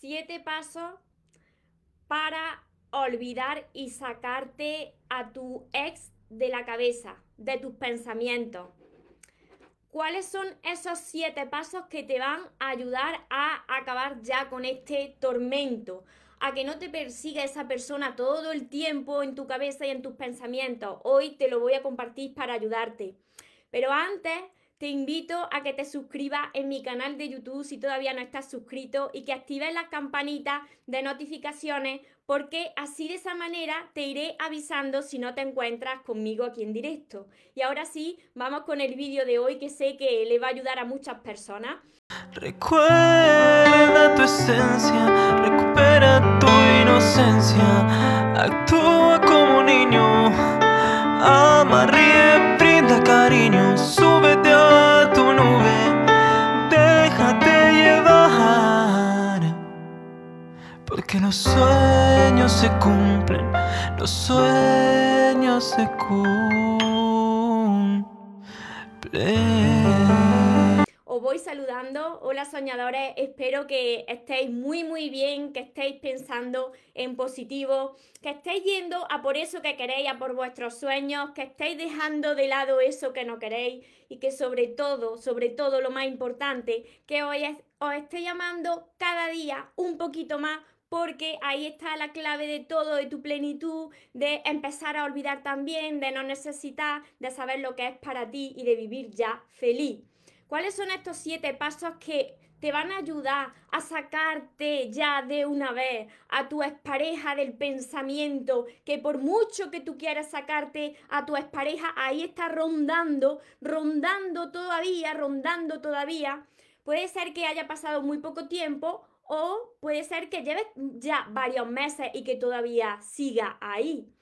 siete pasos para olvidar y sacarte a tu ex de la cabeza, de tus pensamientos. ¿Cuáles son esos siete pasos que te van a ayudar a acabar ya con este tormento? A que no te persiga esa persona todo el tiempo en tu cabeza y en tus pensamientos. Hoy te lo voy a compartir para ayudarte. Pero antes te invito a que te suscribas en mi canal de YouTube si todavía no estás suscrito y que actives las campanitas de notificaciones porque así de esa manera te iré avisando si no te encuentras conmigo aquí en directo. Y ahora sí, vamos con el vídeo de hoy que sé que le va a ayudar a muchas personas. Recuerda tu esencia, recupera tu inocencia, actúa como niño, ama, súbete a tu nube, déjate llevar, porque los sueños se cumplen, los sueños se cumplen. Voy saludando. Hola soñadores, espero que estéis muy muy bien, que estéis pensando en positivo, que estéis yendo a por eso que queréis, a por vuestros sueños, que estéis dejando de lado eso que no queréis y que sobre todo, sobre todo lo más importante, que hoy os esté llamando cada día un poquito más porque ahí está la clave de todo, de tu plenitud, de empezar a olvidar también, de no necesitar, de saber lo que es para ti y de vivir ya feliz. ¿Cuáles son estos siete pasos que te van a ayudar a sacarte ya de una vez a tu expareja del pensamiento, que por mucho que tú quieras sacarte a tu expareja, ahí está rondando, rondando todavía, rondando todavía. Puede ser que haya pasado muy poco tiempo o puede ser que lleves ya varios meses y que todavía siga ahí.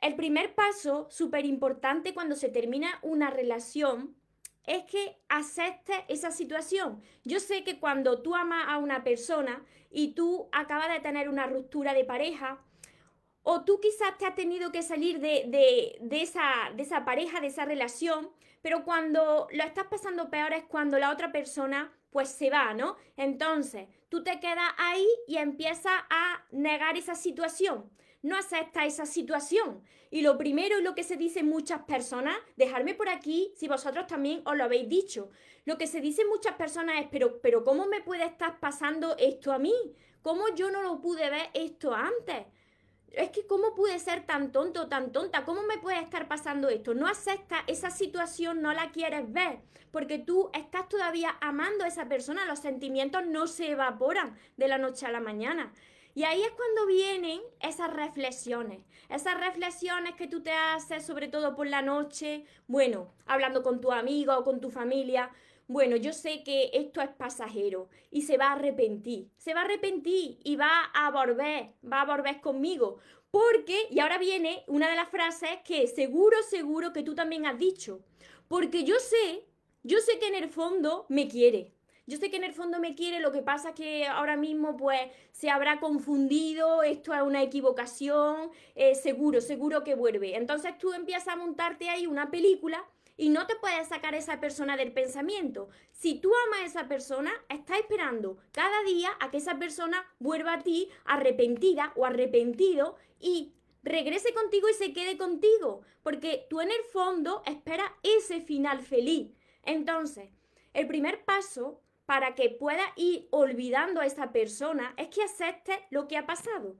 El primer paso, súper importante cuando se termina una relación, es que aceptes esa situación. Yo sé que cuando tú amas a una persona y tú acabas de tener una ruptura de pareja, o tú quizás te has tenido que salir de, esa, de esa pareja, de esa relación, pero cuando lo estás pasando peor es cuando la otra persona pues se va, ¿no? Entonces, tú te quedas ahí y empiezas a negar esa situación no acepta esa situación. Y lo primero y lo que se dice muchas personas, dejarme por aquí si vosotros también os lo habéis dicho. Lo que se dice muchas personas es, pero, pero ¿cómo me puede estar pasando esto a mí? ¿Cómo yo no lo pude ver esto antes? Es que ¿cómo pude ser tan tonto, tan tonta? ¿Cómo me puede estar pasando esto? No acepta esa situación, no la quieres ver, porque tú estás todavía amando a esa persona, los sentimientos no se evaporan de la noche a la mañana. Y ahí es cuando vienen esas reflexiones, esas reflexiones que tú te haces, sobre todo por la noche, bueno, hablando con tu amigo o con tu familia. Bueno, yo sé que esto es pasajero y se va a arrepentir, se va a arrepentir y va a volver, va a volver conmigo. Porque, y ahora viene una de las frases que seguro, seguro que tú también has dicho, porque yo sé, yo sé que en el fondo me quiere, yo sé que en el fondo me quiere, lo que pasa es que ahora mismo pues se habrá confundido, esto es una equivocación, eh, seguro, seguro que vuelve. Entonces tú empiezas a montarte ahí una película y no te puedes sacar esa persona del pensamiento. Si tú amas a esa persona, estás esperando cada día a que esa persona vuelva a ti arrepentida o arrepentido y regrese contigo y se quede contigo, porque tú en el fondo esperas ese final feliz. Entonces, el primer paso para que pueda ir olvidando a esa persona es que aceptes lo que ha pasado.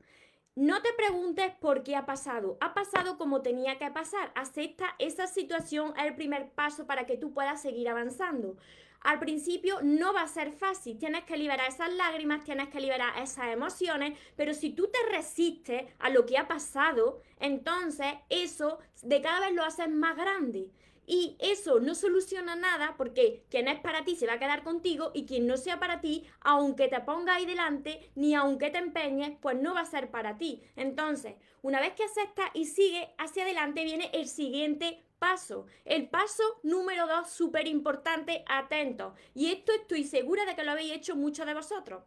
No te preguntes por qué ha pasado. Ha pasado como tenía que pasar. Acepta esa situación, es el primer paso para que tú puedas seguir avanzando. Al principio no va a ser fácil, tienes que liberar esas lágrimas, tienes que liberar esas emociones, pero si tú te resistes a lo que ha pasado, entonces eso de cada vez lo haces más grande. Y eso no soluciona nada porque quien es para ti se va a quedar contigo y quien no sea para ti, aunque te ponga ahí delante, ni aunque te empeñes, pues no va a ser para ti. Entonces, una vez que aceptas y sigue hacia adelante, viene el siguiente paso. El paso número dos, súper importante, atento. Y esto estoy segura de que lo habéis hecho muchos de vosotros.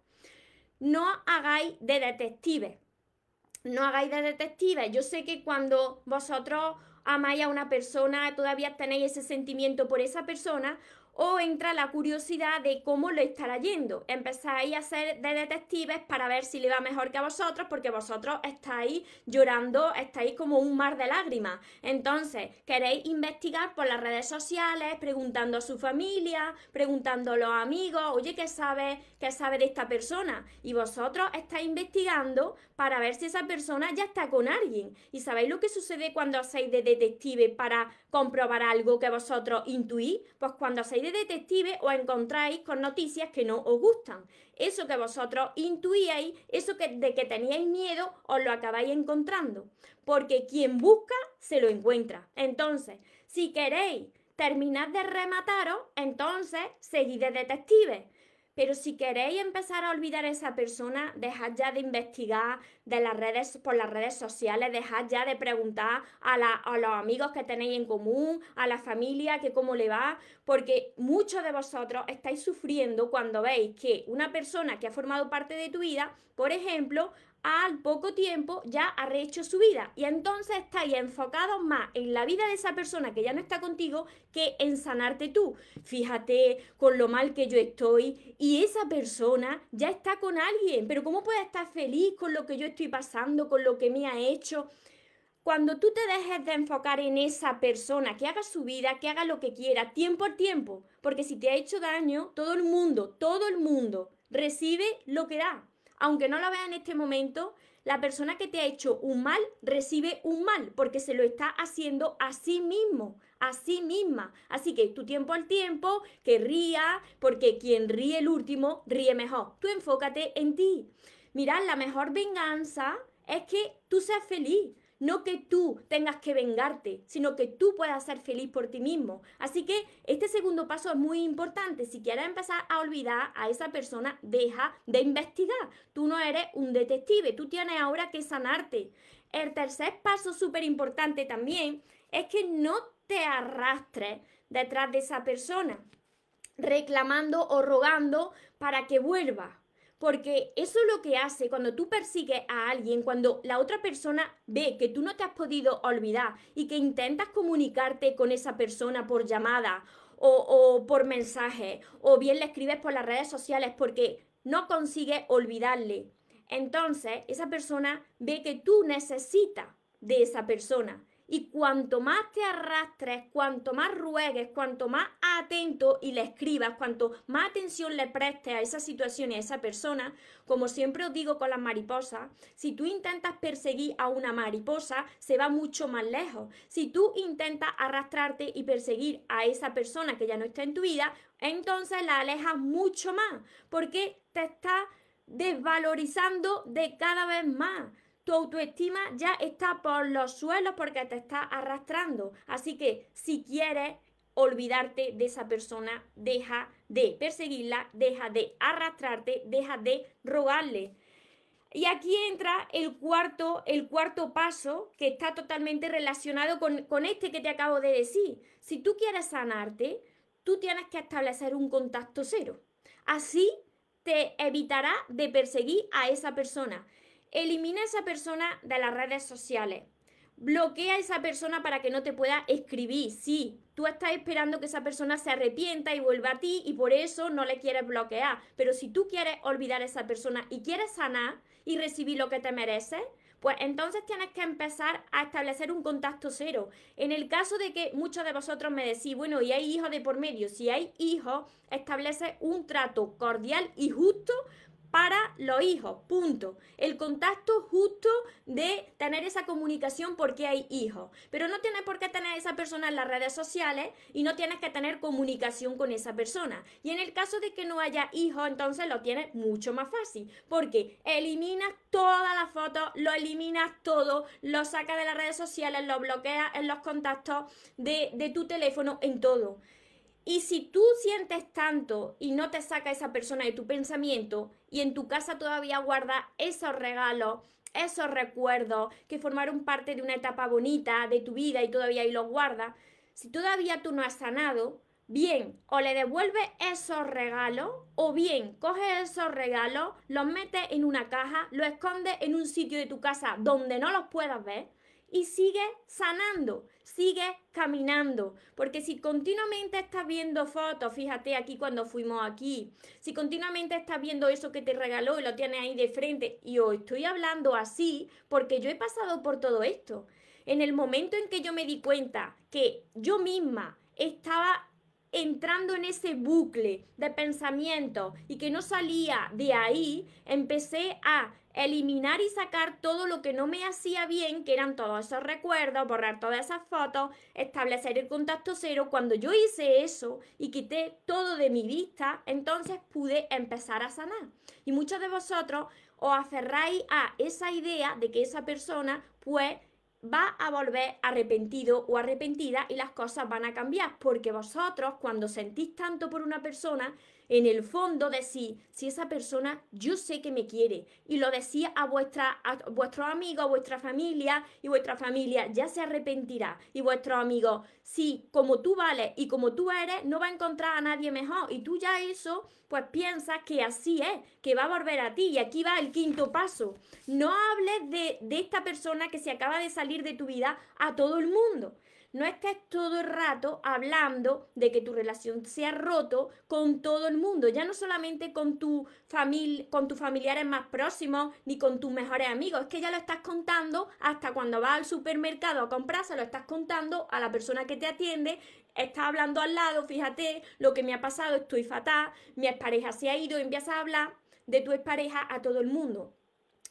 No hagáis de detective. No hagáis de detective. Yo sé que cuando vosotros amáis a una persona, todavía tenéis ese sentimiento por esa persona, o entra la curiosidad de cómo lo estará yendo. Empezáis a ser de detectives para ver si le va mejor que a vosotros, porque vosotros estáis llorando, estáis como un mar de lágrimas. Entonces, queréis investigar por las redes sociales, preguntando a su familia, preguntando a los amigos, oye, ¿qué sabe, qué sabe de esta persona? Y vosotros estáis investigando para ver si esa persona ya está con alguien. ¿Y sabéis lo que sucede cuando hacéis de detective para comprobar algo que vosotros intuís? Pues cuando hacéis de detective os encontráis con noticias que no os gustan. Eso que vosotros intuíais, eso que, de que teníais miedo, os lo acabáis encontrando. Porque quien busca, se lo encuentra. Entonces, si queréis terminar de remataros, entonces seguid de detective. Pero si queréis empezar a olvidar a esa persona, dejad ya de investigar de las redes, por las redes sociales, dejad ya de preguntar a, a los amigos que tenéis en común, a la familia, que cómo le va, porque muchos de vosotros estáis sufriendo cuando veis que una persona que ha formado parte de tu vida, por ejemplo, al poco tiempo ya ha rehecho su vida y entonces estáis enfocados más en la vida de esa persona que ya no está contigo que en sanarte tú. Fíjate con lo mal que yo estoy y esa persona ya está con alguien, pero ¿cómo puede estar feliz con lo que yo estoy pasando, con lo que me ha hecho? Cuando tú te dejes de enfocar en esa persona, que haga su vida, que haga lo que quiera, tiempo al tiempo, porque si te ha hecho daño, todo el mundo, todo el mundo recibe lo que da aunque no lo vea en este momento, la persona que te ha hecho un mal recibe un mal porque se lo está haciendo a sí mismo, a sí misma. Así que tu tiempo al tiempo, que ría, porque quien ríe el último ríe mejor. Tú enfócate en ti. Mirad, la mejor venganza es que tú seas feliz. No que tú tengas que vengarte, sino que tú puedas ser feliz por ti mismo. Así que este segundo paso es muy importante. Si quieres empezar a olvidar a esa persona, deja de investigar. Tú no eres un detective, tú tienes ahora que sanarte. El tercer paso súper importante también es que no te arrastres detrás de esa persona, reclamando o rogando para que vuelva. Porque eso es lo que hace cuando tú persigues a alguien, cuando la otra persona ve que tú no te has podido olvidar y que intentas comunicarte con esa persona por llamada o, por mensaje, o bien le escribes por las redes sociales porque no consigues olvidarle. Entonces, esa persona ve que tú necesitas de esa persona y cuanto más te arrastres, cuanto más ruegues, cuanto más atento y le escribas, cuanto más atención le prestes a esa situación y a esa persona, como siempre os digo con las mariposas, si tú intentas perseguir a una mariposa, se va mucho más lejos. Si tú intentas arrastrarte y perseguir a esa persona que ya no está en tu vida, entonces la alejas mucho más, porque te está desvalorizando de cada vez más tu autoestima ya está por los suelos porque te está arrastrando. Así que si quieres olvidarte de esa persona, deja de perseguirla, deja de arrastrarte, deja de rogarle. Y aquí entra el cuarto, el cuarto paso que está totalmente relacionado con, con este que te acabo de decir. Si tú quieres sanarte, tú tienes que establecer un contacto cero. Así te evitará de perseguir a esa persona. Elimina a esa persona de las redes sociales. Bloquea a esa persona para que no te pueda escribir. Sí, tú estás esperando que esa persona se arrepienta y vuelva a ti y por eso no le quieres bloquear. Pero si tú quieres olvidar a esa persona y quieres sanar y recibir lo que te mereces, pues entonces tienes que empezar a establecer un contacto cero. En el caso de que muchos de vosotros me decís, bueno, y hay hijos de por medio, si hay hijos, establece un trato cordial y justo para los hijos, punto. El contacto justo de tener esa comunicación porque hay hijos. Pero no tienes por qué tener esa persona en las redes sociales y no tienes que tener comunicación con esa persona. Y en el caso de que no haya hijos, entonces lo tienes mucho más fácil, porque eliminas todas las fotos, lo eliminas todo, lo sacas de las redes sociales, lo bloqueas en los contactos de, de tu teléfono, en todo. Y si tú sientes tanto y no te saca esa persona de tu pensamiento y en tu casa todavía guarda esos regalos, esos recuerdos que formaron parte de una etapa bonita de tu vida y todavía ahí los guardas, si todavía tú no has sanado, bien, o le devuelves esos regalos o bien coges esos regalos, los metes en una caja, los escondes en un sitio de tu casa donde no los puedas ver y sigue sanando, sigue caminando. Porque si continuamente estás viendo fotos, fíjate aquí cuando fuimos aquí, si continuamente estás viendo eso que te regaló y lo tienes ahí de frente, y hoy estoy hablando así porque yo he pasado por todo esto. En el momento en que yo me di cuenta que yo misma estaba entrando en ese bucle de pensamiento y que no salía de ahí, empecé a eliminar y sacar todo lo que no me hacía bien, que eran todos esos recuerdos, borrar todas esas fotos, establecer el contacto cero. Cuando yo hice eso y quité todo de mi vista, entonces pude empezar a sanar. Y muchos de vosotros os aferráis a esa idea de que esa persona pues va a volver arrepentido o arrepentida y las cosas van a cambiar, porque vosotros cuando sentís tanto por una persona, en el fondo decís, si esa persona yo sé que me quiere, y lo decís a, vuestra, a vuestros amigos, a vuestra familia, y vuestra familia ya se arrepentirá, y vuestros amigos, si como tú vales y como tú eres, no va a encontrar a nadie mejor, y tú ya eso, pues piensas que así es, que va a volver a ti, y aquí va el quinto paso. No hables de, de esta persona que se acaba de salir de tu vida a todo el mundo. No estés todo el rato hablando de que tu relación se ha roto con todo el mundo, ya no solamente con tu familia, con tus familiares más próximos, ni con tus mejores amigos, es que ya lo estás contando hasta cuando vas al supermercado a comprar, se lo estás contando a la persona que te atiende, estás hablando al lado, fíjate lo que me ha pasado, estoy fatal, mi expareja se ha ido empiezas a hablar de tu expareja a todo el mundo.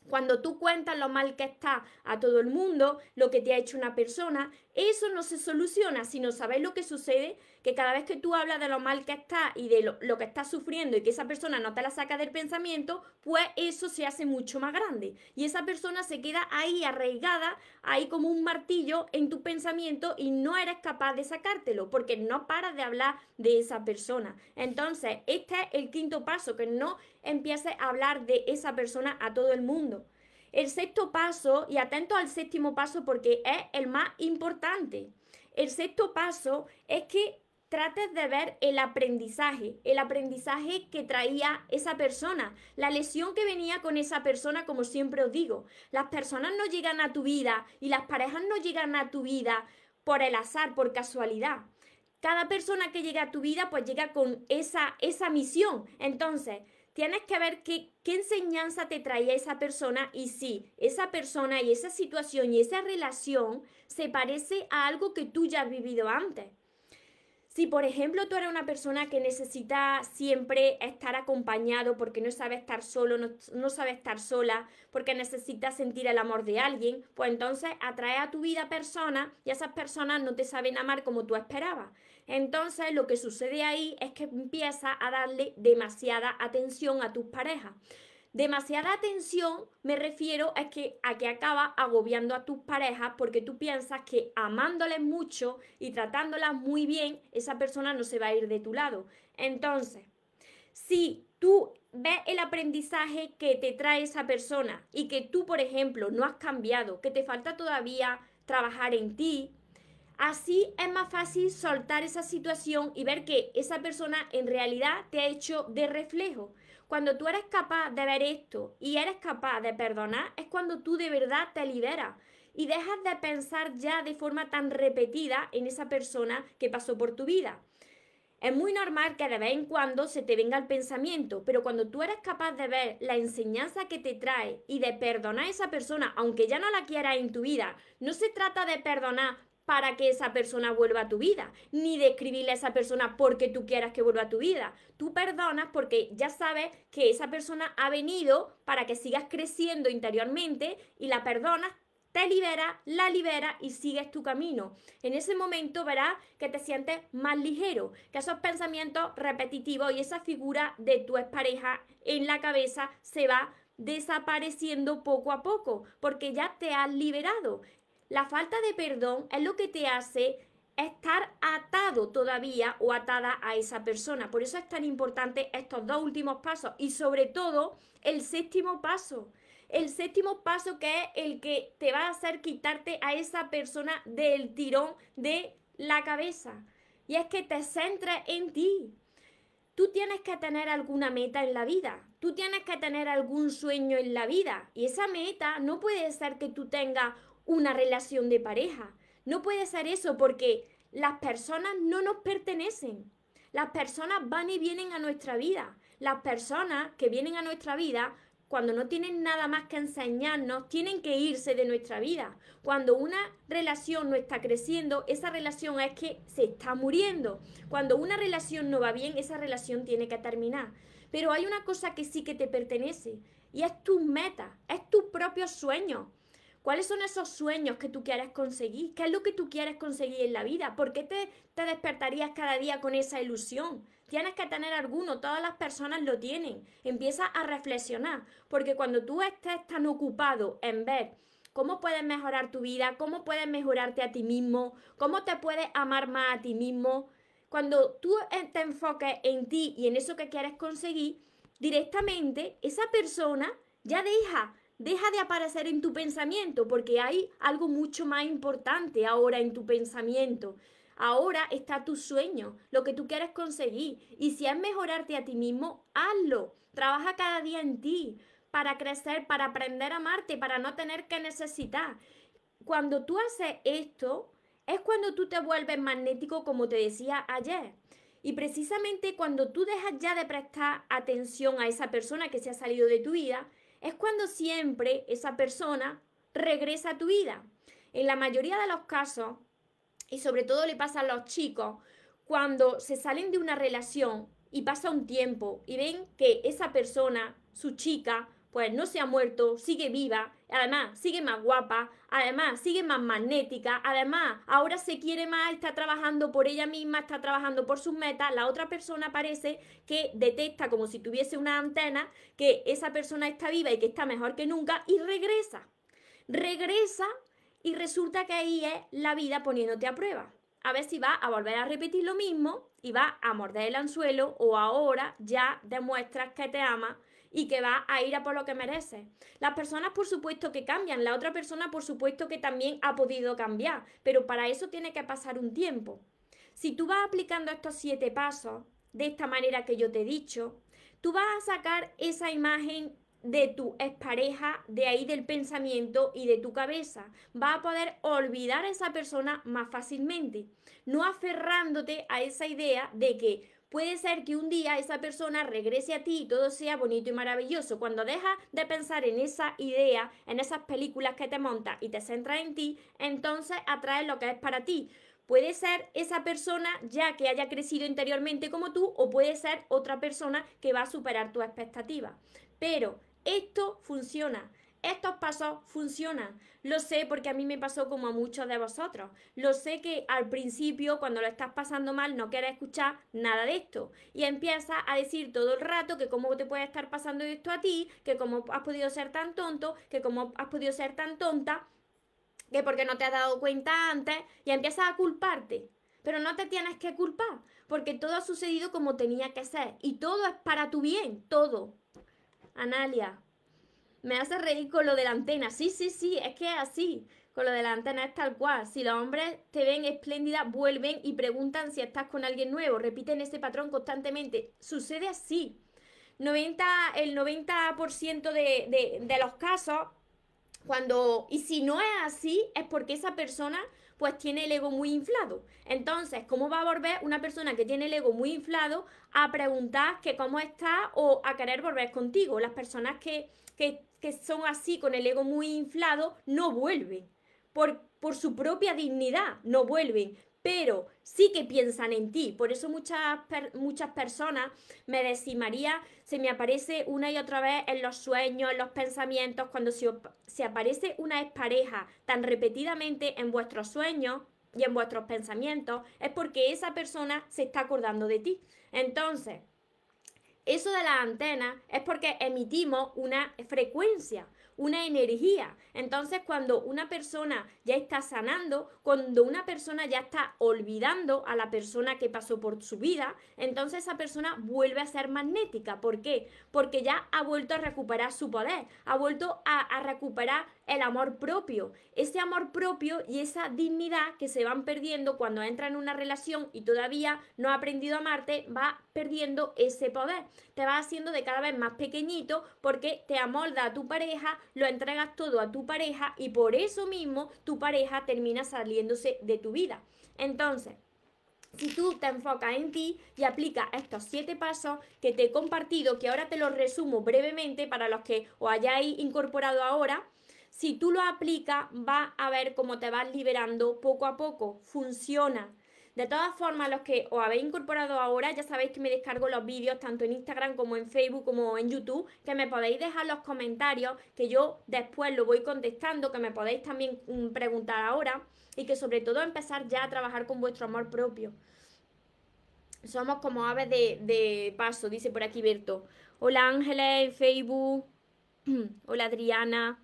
Cuando tú cuentas lo mal que está a todo el mundo, lo que te ha hecho una persona, eso no se soluciona. Si no sabes lo que sucede, que cada vez que tú hablas de lo mal que está y de lo, lo, que estás sufriendo y que esa persona no te la saca del pensamiento, pues eso se hace mucho más grande. Y esa persona se queda ahí arraigada, ahí como un martillo en tu pensamiento y no eres capaz de sacártelo porque no paras de hablar de esa persona. Entonces, este es el quinto paso, que no empieces a hablar de esa persona a todo el mundo. El sexto paso, y atento al séptimo paso porque es el más importante. El sexto paso es que trates de ver el aprendizaje, el aprendizaje que traía esa persona, la lesión que venía con esa persona, como siempre os digo. Las personas no llegan a tu vida y las parejas no llegan a tu vida por el azar, por casualidad. Cada persona que llega a tu vida pues llega con esa, esa misión. Entonces, tienes que ver qué, qué enseñanza te traía esa persona y si esa persona y esa situación y esa relación se parece a algo que tú ya has vivido antes. Si, por ejemplo, tú eres una persona que necesita siempre estar acompañado porque no sabe estar solo, no, sabe estar sola, porque necesita sentir el amor de alguien, pues entonces atrae a tu vida personas y esas personas no te saben amar como tú esperabas. Entonces lo que sucede ahí es que empieza a darle demasiada atención a tus parejas. Demasiada atención me refiero a que, a que acaba agobiando a tus parejas porque tú piensas que amándoles mucho y tratándolas muy bien, esa persona no se va a ir de tu lado. Entonces, si tú ves el aprendizaje que te trae esa persona y que tú, por ejemplo, no has cambiado, que te falta todavía trabajar en ti, así es más fácil soltar esa situación y ver que esa persona en realidad te ha hecho de reflejo. Cuando tú eres capaz de ver esto y eres capaz de perdonar, es cuando tú de verdad te liberas y dejas de pensar ya de forma tan repetida en esa persona que pasó por tu vida. Es muy normal que de vez en cuando se te venga el pensamiento, pero cuando tú eres capaz de ver la enseñanza que te trae y de perdonar a esa persona, aunque ya no la quieras en tu vida, no se trata de perdonar para que esa persona vuelva a tu vida, ni de a esa persona porque tú quieras que vuelva a tu vida. Tú perdonas porque ya sabes que esa persona ha venido para que sigas creciendo interiormente y la perdonas, te libera, la libera y sigues tu camino. En ese momento verás que te sientes más ligero, que esos pensamientos repetitivos y esa figura de tu expareja en la cabeza se va desapareciendo poco a poco, porque ya te has liberado. La falta de perdón es lo que te hace estar atado todavía o atada a esa persona. Por eso es tan importante estos dos últimos pasos y sobre todo el séptimo paso. El séptimo paso que es el que te va a hacer quitarte a esa persona del tirón de la cabeza. Y es que te centres en ti. Tú tienes que tener alguna meta en la vida. Tú tienes que tener algún sueño en la vida. Y esa meta no puede ser que tú tengas una relación de pareja. No puede ser eso porque las personas no nos pertenecen. Las personas van y vienen a nuestra vida. Las personas que vienen a nuestra vida cuando no tienen nada más que enseñarnos, tienen que irse de nuestra vida. Cuando una relación no está creciendo, esa relación es que se está muriendo. Cuando una relación no va bien, esa relación tiene que terminar. Pero hay una cosa que sí que te pertenece y es tu meta, es tu propio sueño. ¿Cuáles son esos sueños que tú quieres conseguir? ¿Qué es lo que tú quieres conseguir en la vida? ¿Por qué te, te despertarías cada día con esa ilusión? Tienes que tener alguno, todas las personas lo tienen. Empieza a reflexionar, porque cuando tú estés tan ocupado en ver cómo puedes mejorar tu vida, cómo puedes mejorarte a ti mismo, cómo te puedes amar más a ti mismo, cuando tú te enfoques en ti y en eso que quieres conseguir, directamente esa persona ya deja, deja de aparecer en tu pensamiento, porque hay algo mucho más importante ahora en tu pensamiento. Ahora está tu sueño, lo que tú quieres conseguir. Y si es mejorarte a ti mismo, hazlo. Trabaja cada día en ti para crecer, para aprender a amarte, para no tener que necesitar. Cuando tú haces esto, es cuando tú te vuelves magnético, como te decía ayer. Y precisamente cuando tú dejas ya de prestar atención a esa persona que se ha salido de tu vida, es cuando siempre esa persona regresa a tu vida. En la mayoría de los casos, y sobre todo le pasa a los chicos cuando se salen de una relación y pasa un tiempo y ven que esa persona, su chica, pues no se ha muerto, sigue viva, además sigue más guapa, además sigue más magnética, además ahora se quiere más, está trabajando por ella misma, está trabajando por sus metas, la otra persona parece que detecta como si tuviese una antena que esa persona está viva y que está mejor que nunca y regresa. Regresa y resulta que ahí es la vida poniéndote a prueba. A ver si va a volver a repetir lo mismo y va a morder el anzuelo o ahora ya demuestras que te ama y que va a ir a por lo que mereces. Las personas por supuesto que cambian, la otra persona por supuesto que también ha podido cambiar, pero para eso tiene que pasar un tiempo. Si tú vas aplicando estos siete pasos de esta manera que yo te he dicho, tú vas a sacar esa imagen de tu expareja, de ahí del pensamiento y de tu cabeza. Va a poder olvidar a esa persona más fácilmente, no aferrándote a esa idea de que puede ser que un día esa persona regrese a ti y todo sea bonito y maravilloso. Cuando dejas de pensar en esa idea, en esas películas que te montas y te centras en ti, entonces atraes lo que es para ti. Puede ser esa persona ya que haya crecido interiormente como tú o puede ser otra persona que va a superar tus expectativas. Pero esto funciona. Estos pasos funcionan. Lo sé porque a mí me pasó como a muchos de vosotros. Lo sé que al principio, cuando lo estás pasando mal, no quieres escuchar nada de esto. Y empiezas a decir todo el rato que cómo te puede estar pasando esto a ti, que cómo has podido ser tan tonto, que cómo has podido ser tan tonta, que porque no te has dado cuenta antes, y empiezas a culparte. Pero no te tienes que culpar, porque todo ha sucedido como tenía que ser. Y todo es para tu bien, todo. Analia, me hace reír con lo de la antena. Sí, sí, sí, es que es así. Con lo de la antena es tal cual. Si los hombres te ven espléndida, vuelven y preguntan si estás con alguien nuevo. Repiten ese patrón constantemente. Sucede así. 90, el 90% de, de, de los casos, cuando... Y si no es así, es porque esa persona pues tiene el ego muy inflado. Entonces, ¿cómo va a volver una persona que tiene el ego muy inflado a preguntar que cómo está o a querer volver contigo? Las personas que, que, son así con el ego muy inflado no vuelven. Por, por su propia dignidad, no vuelven pero sí que piensan en ti. Por eso muchas, muchas personas me decían, María, se me aparece una y otra vez en los sueños, en los pensamientos, cuando se, se aparece una expareja tan repetidamente en vuestros sueños y en vuestros pensamientos, es porque esa persona se está acordando de ti. Entonces, eso de la antena es porque emitimos una frecuencia una energía. Entonces, cuando una persona ya está sanando, cuando una persona ya está olvidando a la persona que pasó por su vida, entonces esa persona vuelve a ser magnética. ¿Por qué? Porque ya ha vuelto a recuperar su poder, ha vuelto a, recuperar el amor propio. Ese amor propio y esa dignidad que se van perdiendo cuando entra en una relación y todavía no ha aprendido a amarte, va perdiendo ese poder. Te vas haciendo de cada vez más pequeñito porque te amolda a tu pareja, lo entregas todo a tu pareja y por eso mismo tu pareja termina saliéndose de tu vida. Entonces, si tú te enfocas en ti y aplicas estos siete pasos que te he compartido, que ahora te los resumo brevemente para los que os hayáis incorporado ahora, si tú lo aplicas, vas a ver cómo te vas liberando poco a poco. Funciona. De todas formas, los que os habéis incorporado ahora, ya sabéis que me descargo los vídeos tanto en Instagram como en Facebook como en YouTube, que me podéis dejar los comentarios, que yo después lo voy contestando, que me podéis también mm, preguntar ahora y que sobre todo empezar ya a trabajar con vuestro amor propio. Somos como aves de, paso, dice por aquí Berto. Hola Ángeles en Facebook. Hola Adriana.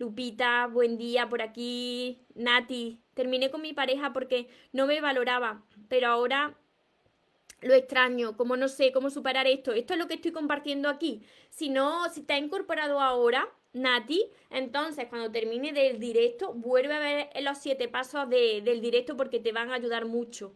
Lupita, buen día por aquí. Nati, terminé con mi pareja porque no me valoraba, pero ahora lo extraño, como no sé cómo superar esto. Esto es lo que estoy compartiendo aquí. Si no, si te ha incorporado ahora, Nati, entonces cuando termine del directo, vuelve a ver los siete pasos del directo porque te van a ayudar mucho.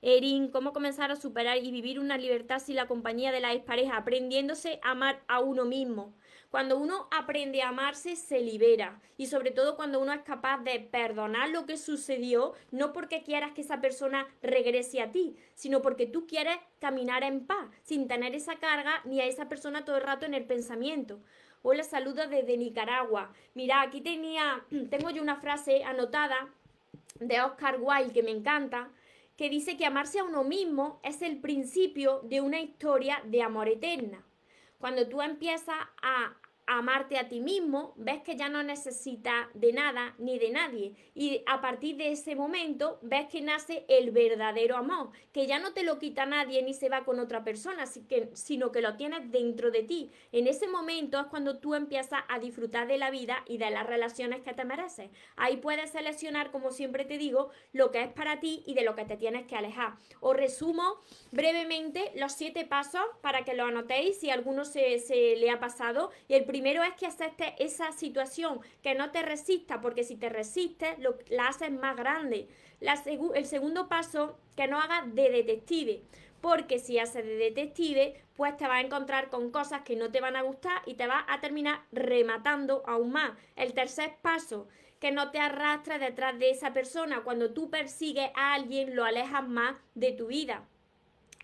Erin, cómo comenzar a superar y vivir una libertad sin la compañía de la expareja, aprendiéndose a amar a uno mismo. Cuando uno aprende a amarse, se libera. Y sobre todo cuando uno es capaz de perdonar lo que sucedió, no porque quieras que esa persona regrese a ti, sino porque tú quieres caminar en paz, sin tener esa carga ni a esa persona todo el rato en el pensamiento. Hola, saludos desde Nicaragua. Mira, aquí tenía, tengo yo una frase anotada de Oscar Wilde que me encanta, que dice que amarse a uno mismo es el principio de una historia de amor eterna. Cuando tú empiezas a amarte a ti mismo, ves que ya no necesitas de nada ni de nadie. Y a partir de ese momento ves que nace el verdadero amor, que ya no te lo quita nadie ni se va con otra persona, sino que lo tienes dentro de ti. En ese momento es cuando tú empiezas a disfrutar de la vida y de las relaciones que te mereces. Ahí puedes seleccionar, como siempre te digo, lo que es para ti y de lo que te tienes que alejar. Os resumo brevemente los siete pasos para que lo anotéis si alguno se, se le ha pasado. Y el primero es que aceptes esa situación, que no te resista, porque si te resistes, lo, la haces más grande. el segundo paso, que no hagas de detective, porque si haces de detective, pues te vas a encontrar con cosas que no te van a gustar y te vas a terminar rematando aún más. El tercer paso, que no te arrastres detrás de esa persona. Cuando tú persigues a alguien, lo alejas más de tu vida.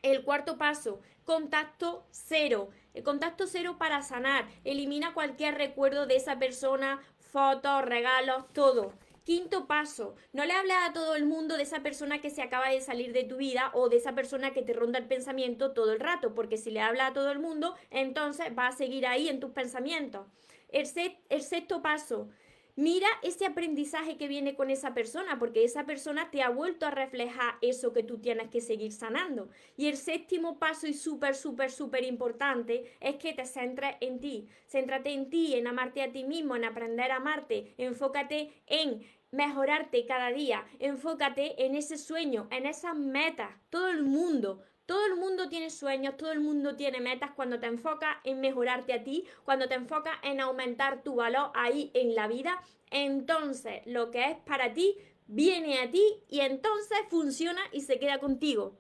El cuarto paso, contacto cero. El contacto cero para sanar. Elimina cualquier recuerdo de esa persona, fotos, regalos, todo. Quinto paso, no le hables a todo el mundo de esa persona que se acaba de salir de tu vida o de esa persona que te ronda el pensamiento todo el rato, porque si le hablas a todo el mundo, entonces va a seguir ahí en tus pensamientos. El, el sexto paso, Mira ese aprendizaje que viene con esa persona, porque esa persona te ha vuelto a reflejar eso que tú tienes que seguir sanando. Y el séptimo paso y súper, súper, súper importante es que te centres en ti. Céntrate en ti, en amarte a ti mismo, en aprender a amarte. Enfócate en mejorarte cada día. Enfócate en ese sueño, en esas metas. Todo el mundo, todo el mundo tiene sueños, todo el mundo tiene metas cuando te enfocas en mejorarte a ti, cuando te enfocas en aumentar tu valor ahí en la vida, entonces lo que es para ti viene a ti y entonces funciona y se queda contigo.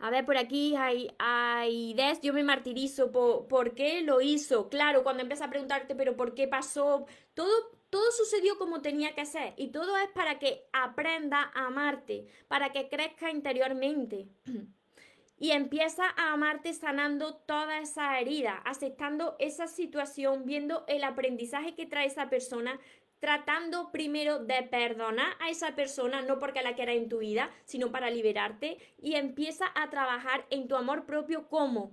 A ver, por aquí hay, hay des, yo me martirizo por, por qué lo hizo. Claro, cuando empiezas a preguntarte, pero ¿por qué pasó? Todo todo sucedió como tenía que ser y todo es para que aprenda a amarte, para que crezca interiormente. y empieza a amarte sanando toda esa herida, aceptando esa situación, viendo el aprendizaje que trae esa persona, tratando primero de perdonar a esa persona, no porque la quiera en tu vida, sino para liberarte, y empieza a trabajar en tu amor propio como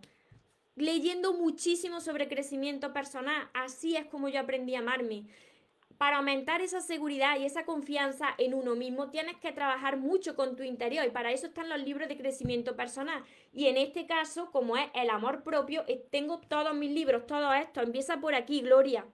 leyendo muchísimo sobre crecimiento personal. Así es como yo aprendí a amarme para aumentar esa seguridad y esa confianza en uno mismo, tienes que trabajar mucho con tu interior y para eso están los libros de crecimiento personal. Y en este caso, como es el amor propio, eh, tengo todos mis libros, todo esto. Empieza por aquí, Gloria.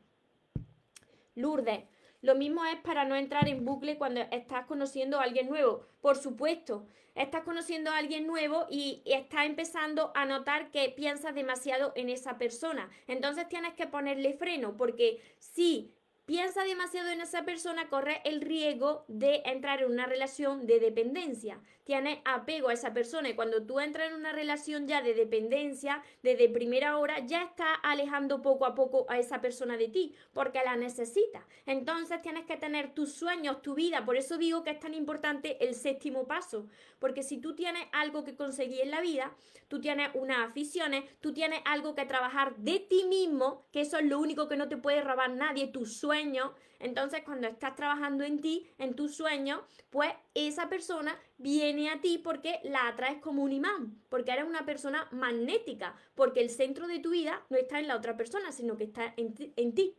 Lourdes. Lo mismo es para no entrar en bucle cuando estás conociendo a alguien nuevo. Por supuesto, estás conociendo a alguien nuevo y, estás empezando a notar que piensas demasiado en esa persona. Entonces tienes que ponerle freno porque si piensa demasiado en esa persona, corre el riesgo de entrar en una relación de dependencia. Tienes apego a esa persona y cuando tú entras en una relación ya de dependencia, desde primera hora, ya estás alejando poco a poco a esa persona de ti, porque la necesitas. Entonces tienes que tener tus sueños, tu vida. Por eso digo que es tan importante el séptimo paso, porque si tú tienes algo que conseguir en la vida, tú tienes unas aficiones, tú tienes algo que trabajar de ti mismo, que eso es lo único que no te puede robar nadie, tus sueños. Entonces, cuando estás trabajando en ti, en tus sueños, pues esa persona viene a ti porque la atraes como un imán, porque eres una persona magnética, porque el centro de tu vida no está en la otra persona, sino que está en ti.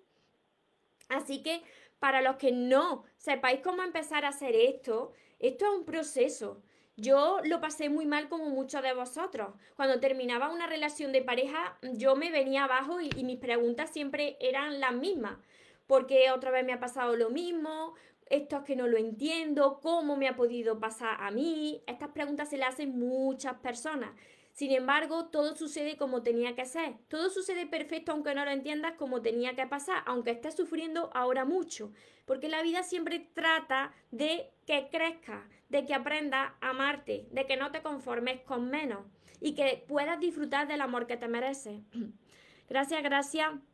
Así que para los que no sepáis cómo empezar a hacer esto, esto es un proceso. Yo lo pasé muy mal como muchos de vosotros. Cuando terminaba una relación de pareja, yo me venía abajo y, mis preguntas siempre eran las mismas. ¿Por qué otra vez me ha pasado lo mismo? Esto es que no lo entiendo. ¿Cómo me ha podido pasar a mí? Estas preguntas se le hacen muchas personas. Sin embargo, todo sucede como tenía que ser. Todo sucede perfecto aunque no lo entiendas como tenía que pasar, aunque estés sufriendo ahora mucho. Porque la vida siempre trata de que crezcas, de que aprendas a amarte, de que no te conformes con menos y que puedas disfrutar del amor que te mereces. Gracias, gracias.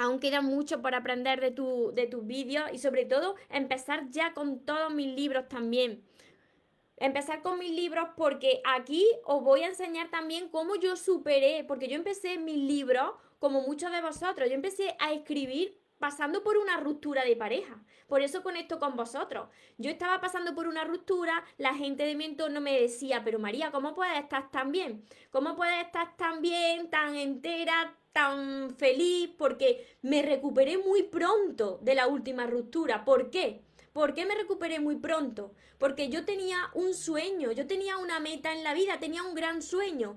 Aún queda mucho por aprender de, tu, de tus vídeos y sobre todo empezar ya con todos mis libros también. Empezar con mis libros porque aquí os voy a enseñar también cómo yo superé, porque yo empecé mis libros como muchos de vosotros, yo empecé a escribir pasando por una ruptura de pareja. Por eso conecto con vosotros. Yo estaba pasando por una ruptura, la gente de mi entorno me decía, pero María, ¿cómo puedes estar tan bien? ¿Cómo puedes estar tan bien, tan entera, tan feliz? Porque me recuperé muy pronto de la última ruptura. ¿Por qué? ¿Por qué me recuperé muy pronto? Porque yo tenía un sueño, yo tenía una meta en la vida, tenía un gran sueño,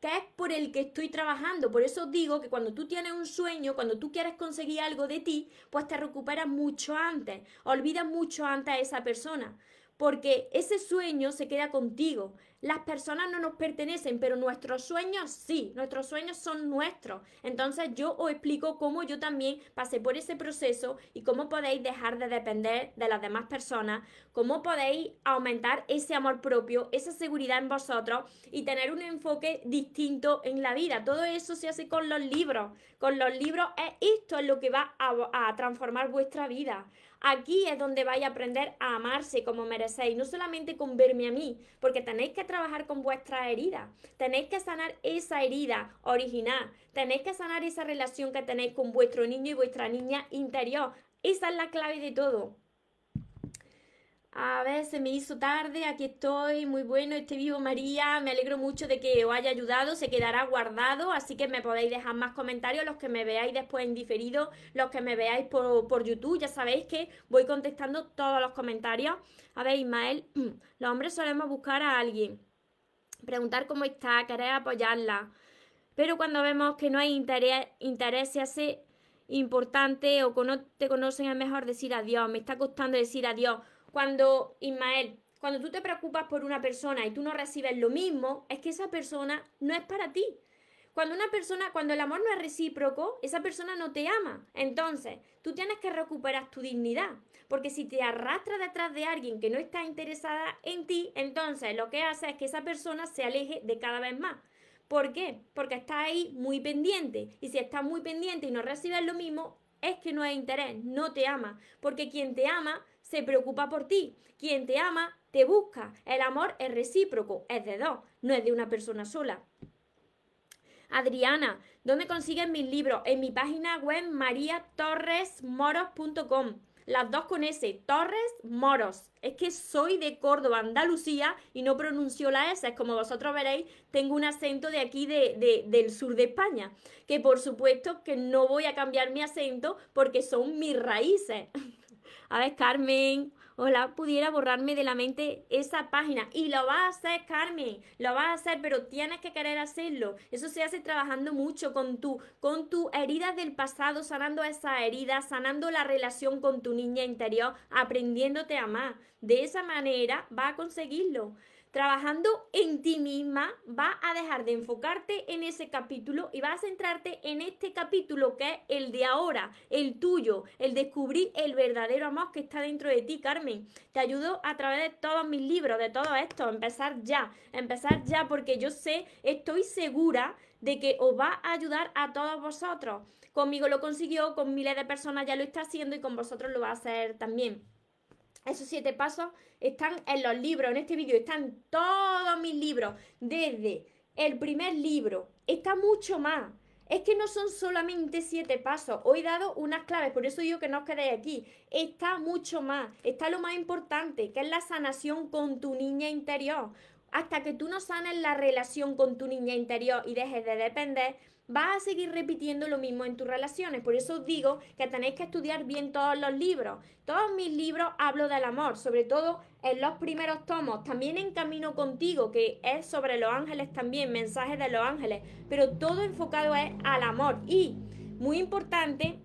que es por el que estoy trabajando. Por eso digo que cuando tú tienes un sueño, cuando tú quieres conseguir algo de ti, pues te recuperas mucho antes, olvidas mucho antes a esa persona porque ese sueño se queda contigo. Las personas no nos pertenecen, pero nuestros sueños sí, nuestros sueños son nuestros. Entonces yo os explico cómo yo también pasé por ese proceso y cómo podéis dejar de depender de las demás personas, cómo podéis aumentar ese amor propio, esa seguridad en vosotros y tener un enfoque distinto en la vida. Todo eso se hace con los libros. Con los libros es esto es lo que va a, a transformar vuestra vida. Aquí es donde vais a aprender a amarse como merecéis, no solamente con verme a mí, porque tenéis que trabajar con vuestra herida, tenéis que sanar esa herida original, tenéis que sanar esa relación que tenéis con vuestro niño y vuestra niña interior. Esa es la clave de todo. A ver, se me hizo tarde, aquí estoy, muy bueno, este vivo María, me alegro mucho de que os haya ayudado, se quedará guardado, así que me podéis dejar más comentarios, los que me veáis después en diferido, los que me veáis por, por YouTube, ya sabéis que voy contestando todos los comentarios. A ver, Ismael, los hombres solemos buscar a alguien, preguntar cómo está, querer apoyarla, pero cuando vemos que no hay interés, interés se hace importante o que no te conocen es mejor decir adiós, me está costando decir adiós cuando, Ismael, cuando tú te preocupas por una persona y tú no recibes lo mismo, es que esa persona no es para ti. Cuando una persona, cuando el amor no es recíproco, esa persona no te ama. Entonces, tú tienes que recuperar tu dignidad. Porque si te arrastras detrás de alguien que no está interesada en ti, entonces lo que hace es que esa persona se aleje de cada vez más. ¿Por qué? Porque está ahí muy pendiente. Y si estás muy pendiente y no recibes lo mismo, es que no hay interés, no te ama. Porque quien te ama se preocupa por ti. Quien te ama, te busca. El amor es recíproco, es de dos, no es de una persona sola. Adriana, ¿dónde consigues mis libros? En mi página web mariatorresmoros.com. Las dos con S, Torres Moros. Es que soy de Córdoba, Andalucía, y no pronuncio la S. Como vosotros veréis, tengo un acento de aquí de, del sur de España. Que por supuesto que no voy a cambiar mi acento porque son mis raíces. A ver, Carmen, ojalá pudiera borrarme de la mente esa página. Y lo vas a hacer, Carmen, lo vas a hacer, pero tienes que querer hacerlo. Eso se hace trabajando mucho con tu, con tu heridas del pasado, sanando esa herida, sanando la relación con tu niña interior, aprendiéndote a amar. De esa manera va a conseguirlo. Trabajando en ti misma, vas a dejar de enfocarte en ese capítulo y vas a centrarte en este capítulo que es el de ahora, el tuyo, el descubrir el verdadero amor que está dentro de ti, Carmen. Te ayudo a través de todos mis libros, de todo esto, empezar ya, empezar ya porque yo sé, estoy segura de que os va a ayudar a todos vosotros. Conmigo lo consiguió, con miles de personas ya lo está haciendo y con vosotros lo va a hacer también. Esos siete pasos están en los libros, en este vídeo están todos mis libros, desde el primer libro, está mucho más. Es que no son solamente siete pasos. Hoy he dado unas claves, por eso digo que no os quedéis aquí. Está mucho más. Está lo más importante, que es la sanación con tu niña interior. Hasta que tú no sanes la relación con tu niña interior y dejes de depender, vas a seguir repitiendo lo mismo en tus relaciones. Por eso os digo que tenéis que estudiar bien todos los libros. Todos mis libros hablo del amor, sobre todo en los primeros tomos. También en Camino contigo, que es sobre los ángeles también, mensajes de los ángeles. Pero todo enfocado es al amor. Y, muy importante,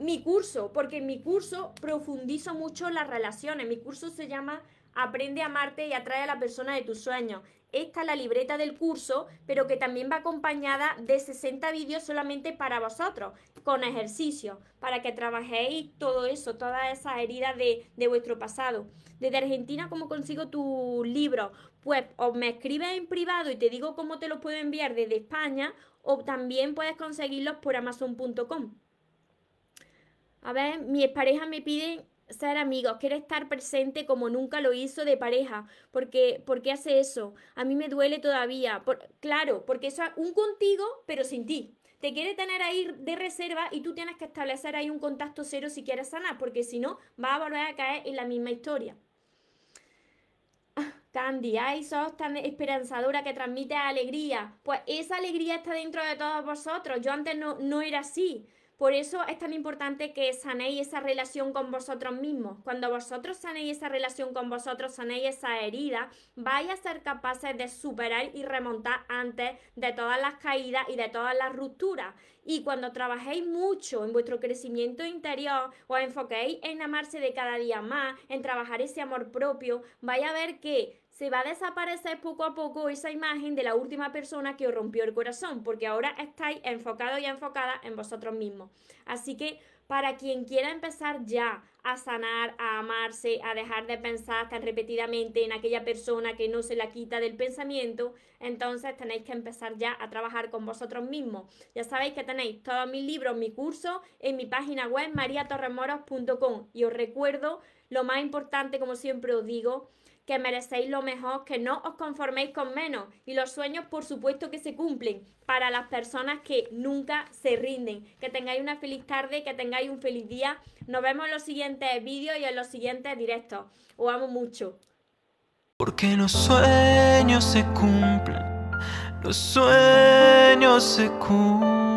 mi curso, porque en mi curso profundizo mucho las relaciones. Mi curso se llama Aprende a amarte y atrae a la persona de tus sueños. Esta es la libreta del curso, pero que también va acompañada de 60 vídeos solamente para vosotros, con ejercicios, para que trabajéis todo eso, todas esas heridas de, de vuestro pasado. Desde Argentina, ¿cómo consigo tu libro? Pues o me escribes en privado y te digo cómo te los puedo enviar desde España, o también puedes conseguirlos por amazon.com. A ver, mi pareja me pide ser amigos, quiere estar presente como nunca lo hizo de pareja. Porque, ¿Por qué hace eso? A mí me duele todavía. claro, porque eso es un contigo, pero sin ti. Te quiere tener ahí de reserva y tú tienes que establecer ahí un contacto cero si quieres sanar, porque si no, va a volver a caer en la misma historia. Ah, Candy, ay, sos tan esperanzadora que transmite alegría. Pues esa alegría está dentro de todos vosotros. Yo antes no, no era así. Por eso es tan importante que sanéis esa relación con vosotros mismos. Cuando vosotros sanéis esa relación con vosotros, sanéis esa herida, vais a ser capaces de superar y remontar antes de todas las caídas y de todas las rupturas. Y cuando trabajéis mucho en vuestro crecimiento interior, os enfoquéis en amarse de cada día más, en trabajar ese amor propio, vais a ver que se va a desaparecer poco a poco esa imagen de la última persona que os rompió el corazón, porque ahora estáis enfocados y enfocadas en vosotros mismos. Así que para quien quiera empezar ya a sanar, a amarse, a dejar de pensar tan repetidamente en aquella persona que no se la quita del pensamiento, entonces tenéis que empezar ya a trabajar con vosotros mismos. Ya sabéis que tenéis todos mis libros, mi curso en mi página web mariatorremoros.com y os recuerdo lo más importante, como siempre os digo, que merecéis lo mejor, que no os conforméis con menos. Y los sueños, por supuesto, que se cumplen para las personas que nunca se rinden. Que tengáis una feliz tarde, que tengáis un feliz día. Nos vemos en los siguientes vídeos y en los siguientes directos. Os amo mucho. Porque los sueños se cumplen, los sueños se cumplen.